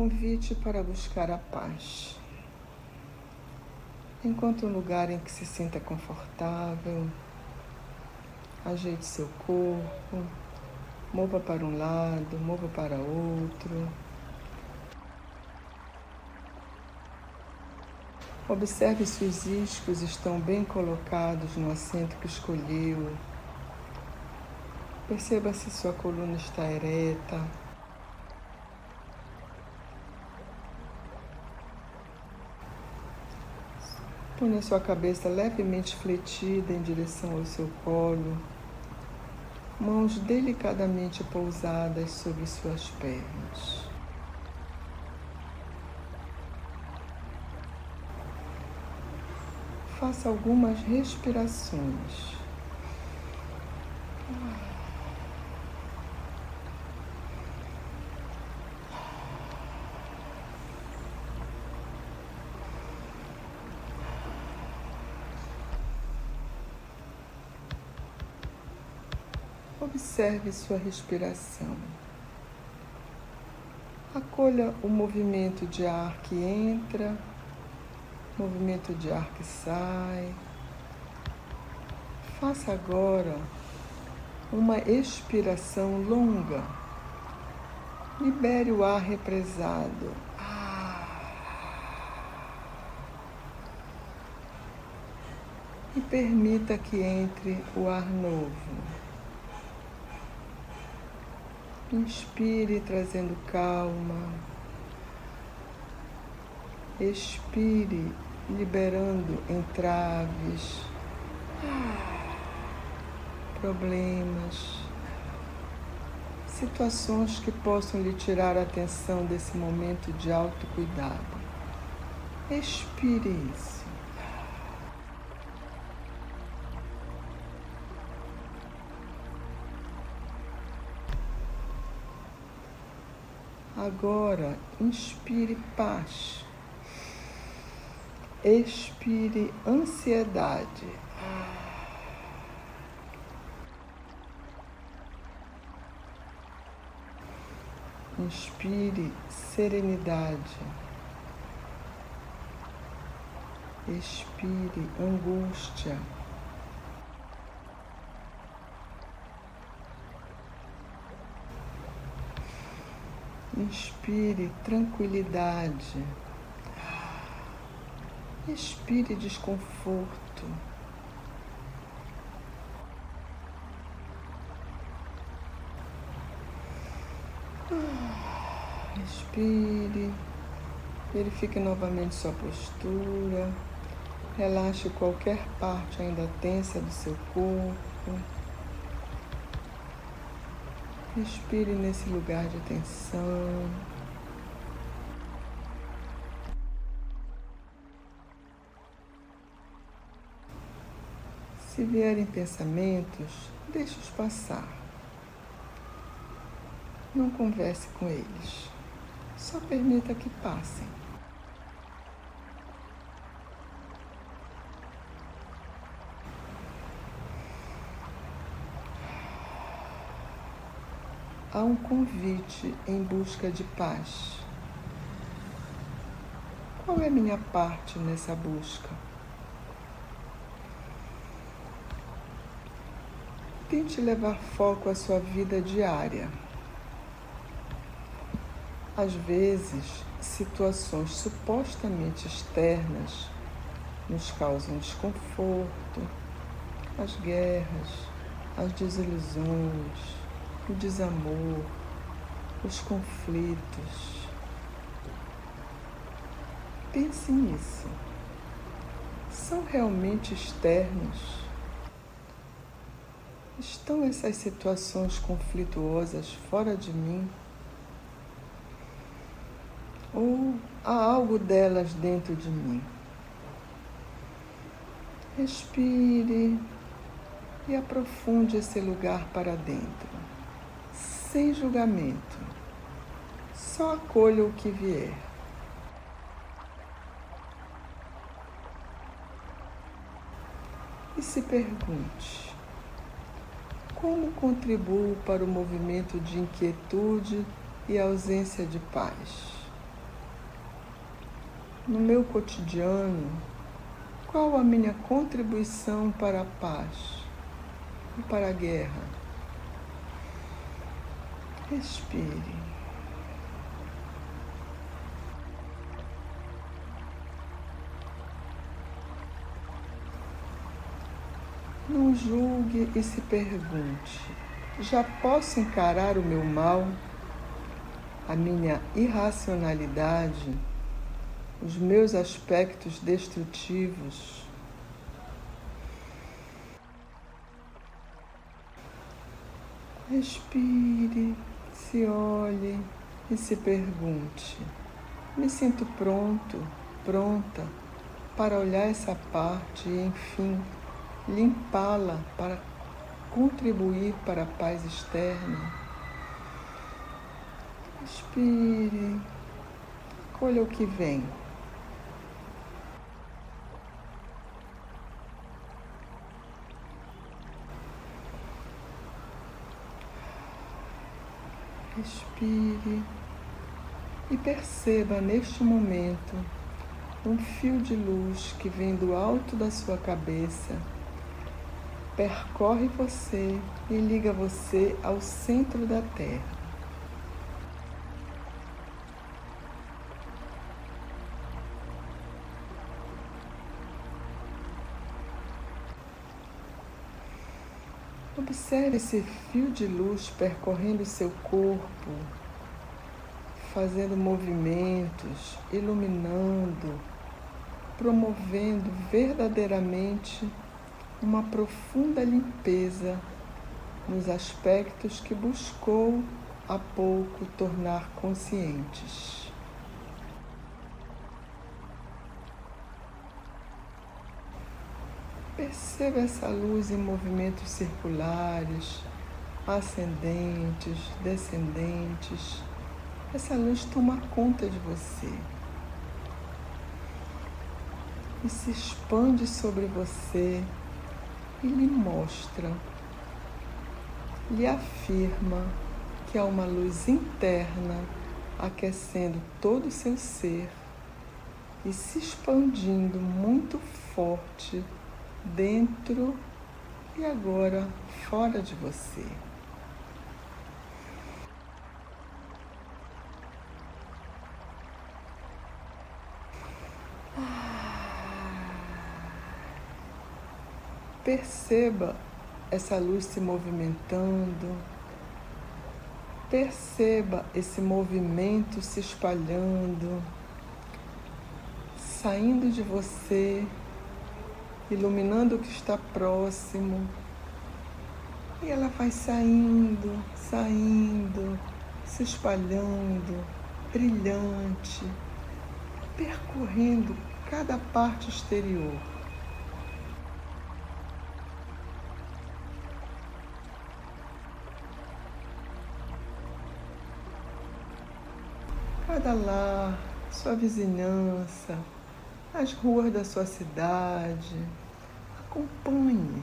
convite para buscar a paz. Encontre um lugar em que se sinta confortável, ajeite seu corpo, mova para um lado, mova para outro. Observe se os iscos estão bem colocados no assento que escolheu. Perceba se sua coluna está ereta. Ponha sua cabeça levemente fletida em direção ao seu colo, mãos delicadamente pousadas sobre suas pernas. Faça algumas respirações. Observe sua respiração. Acolha o movimento de ar que entra, movimento de ar que sai. Faça agora uma expiração longa. Libere o ar represado. E permita que entre o ar novo. Inspire trazendo calma. Expire liberando entraves, problemas, situações que possam lhe tirar a atenção desse momento de autocuidado. Expire isso. Agora, inspire paz. Expire ansiedade. Inspire serenidade. Expire angústia. Inspire tranquilidade. Expire desconforto. Respire. Verifique novamente sua postura. Relaxe qualquer parte ainda tensa do seu corpo. Respire nesse lugar de tensão. Se vierem pensamentos, deixe-os passar. Não converse com eles. Só permita que passem. Há um convite em busca de paz. Qual é a minha parte nessa busca? Tente levar foco à sua vida diária. Às vezes, situações supostamente externas nos causam desconforto, as guerras, as desilusões, o desamor, os conflitos. Pense nisso. São realmente externos? Estão essas situações conflituosas fora de mim? Ou há algo delas dentro de mim? Respire e aprofunde esse lugar para dentro sem julgamento. Só acolha o que vier. E se pergunte: como contribuo para o movimento de inquietude e ausência de paz? no meu cotidiano, qual a minha contribuição para a paz e para a guerra? Respire. Não julgue e se pergunte: já posso encarar o meu mal, a minha irracionalidade, os meus aspectos destrutivos? Respire, se olhe e se pergunte: me sinto pronto, pronta para olhar essa parte e, enfim, limpá-la para contribuir para a paz externa. Respire, colha o que vem. Respire e perceba neste momento um fio de luz que vem do alto da sua cabeça percorre você e liga você ao centro da Terra. Observe esse fio de luz percorrendo seu corpo, fazendo movimentos, iluminando, promovendo verdadeiramente uma profunda limpeza nos aspectos que buscou há pouco tornar conscientes. Perceba essa luz em movimentos circulares, ascendentes, descendentes. Essa luz toma conta de você e se expande sobre você e lhe mostra, lhe afirma que há uma luz interna aquecendo todo o seu ser e se expandindo muito forte dentro e agora fora de você. Perceba essa luz se movimentando. Perceba esse movimento se espalhando, saindo de você, iluminando o que está próximo. E ela vai saindo, saindo, se espalhando, brilhante, percorrendo cada parte exterior. cada lar, sua vizinhança, as ruas da sua cidade. Acompanhe.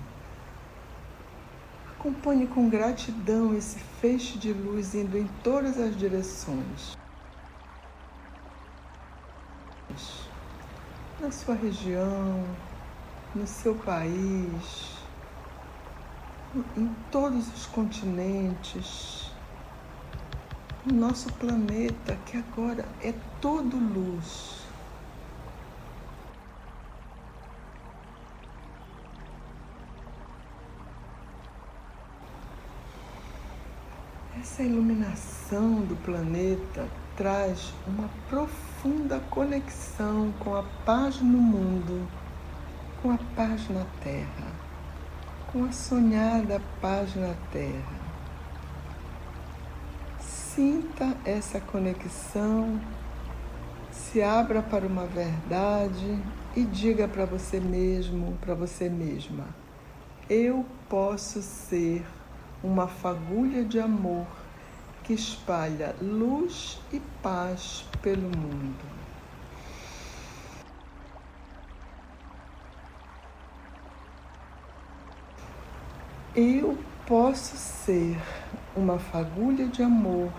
Acompanhe com gratidão esse feixe de luz indo em todas as direções. Na sua região, no seu país, em todos os continentes o nosso planeta, que agora é todo luz. Essa iluminação do planeta traz uma profunda conexão com a paz no mundo, com a paz na Terra, com a sonhada paz na Terra. Sinta essa conexão, se abra para uma verdade e diga para você mesmo, para você mesma: eu posso ser uma fagulha de amor que espalha luz e paz pelo mundo. Eu posso ser uma fagulha de amor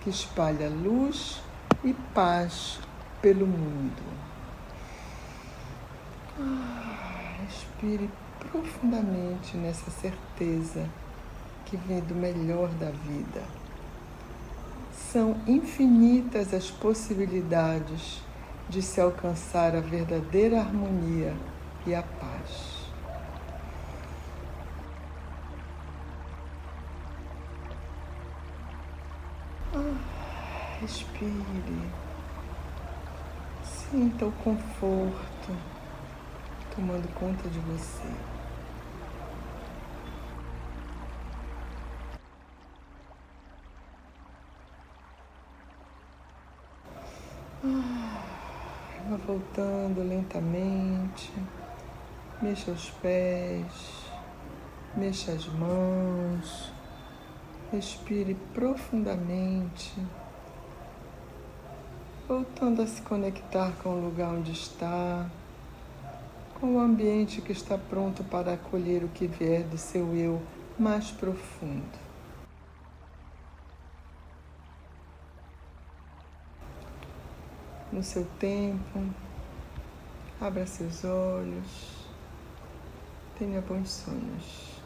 que espalha luz e paz pelo mundo. Ah, respire profundamente nessa certeza que vem do melhor da vida. São infinitas as possibilidades de se alcançar a verdadeira harmonia e a paz. Ah, respire. Sinta o conforto tomando conta de você. Voltando lentamente. Mexa os pés, mexa as mãos. Respire profundamente. Voltando a se conectar com o lugar onde está, com o ambiente que está pronto para acolher o que vier do seu eu mais profundo. No seu tempo. Abra seus olhos. Tenha bons sonhos.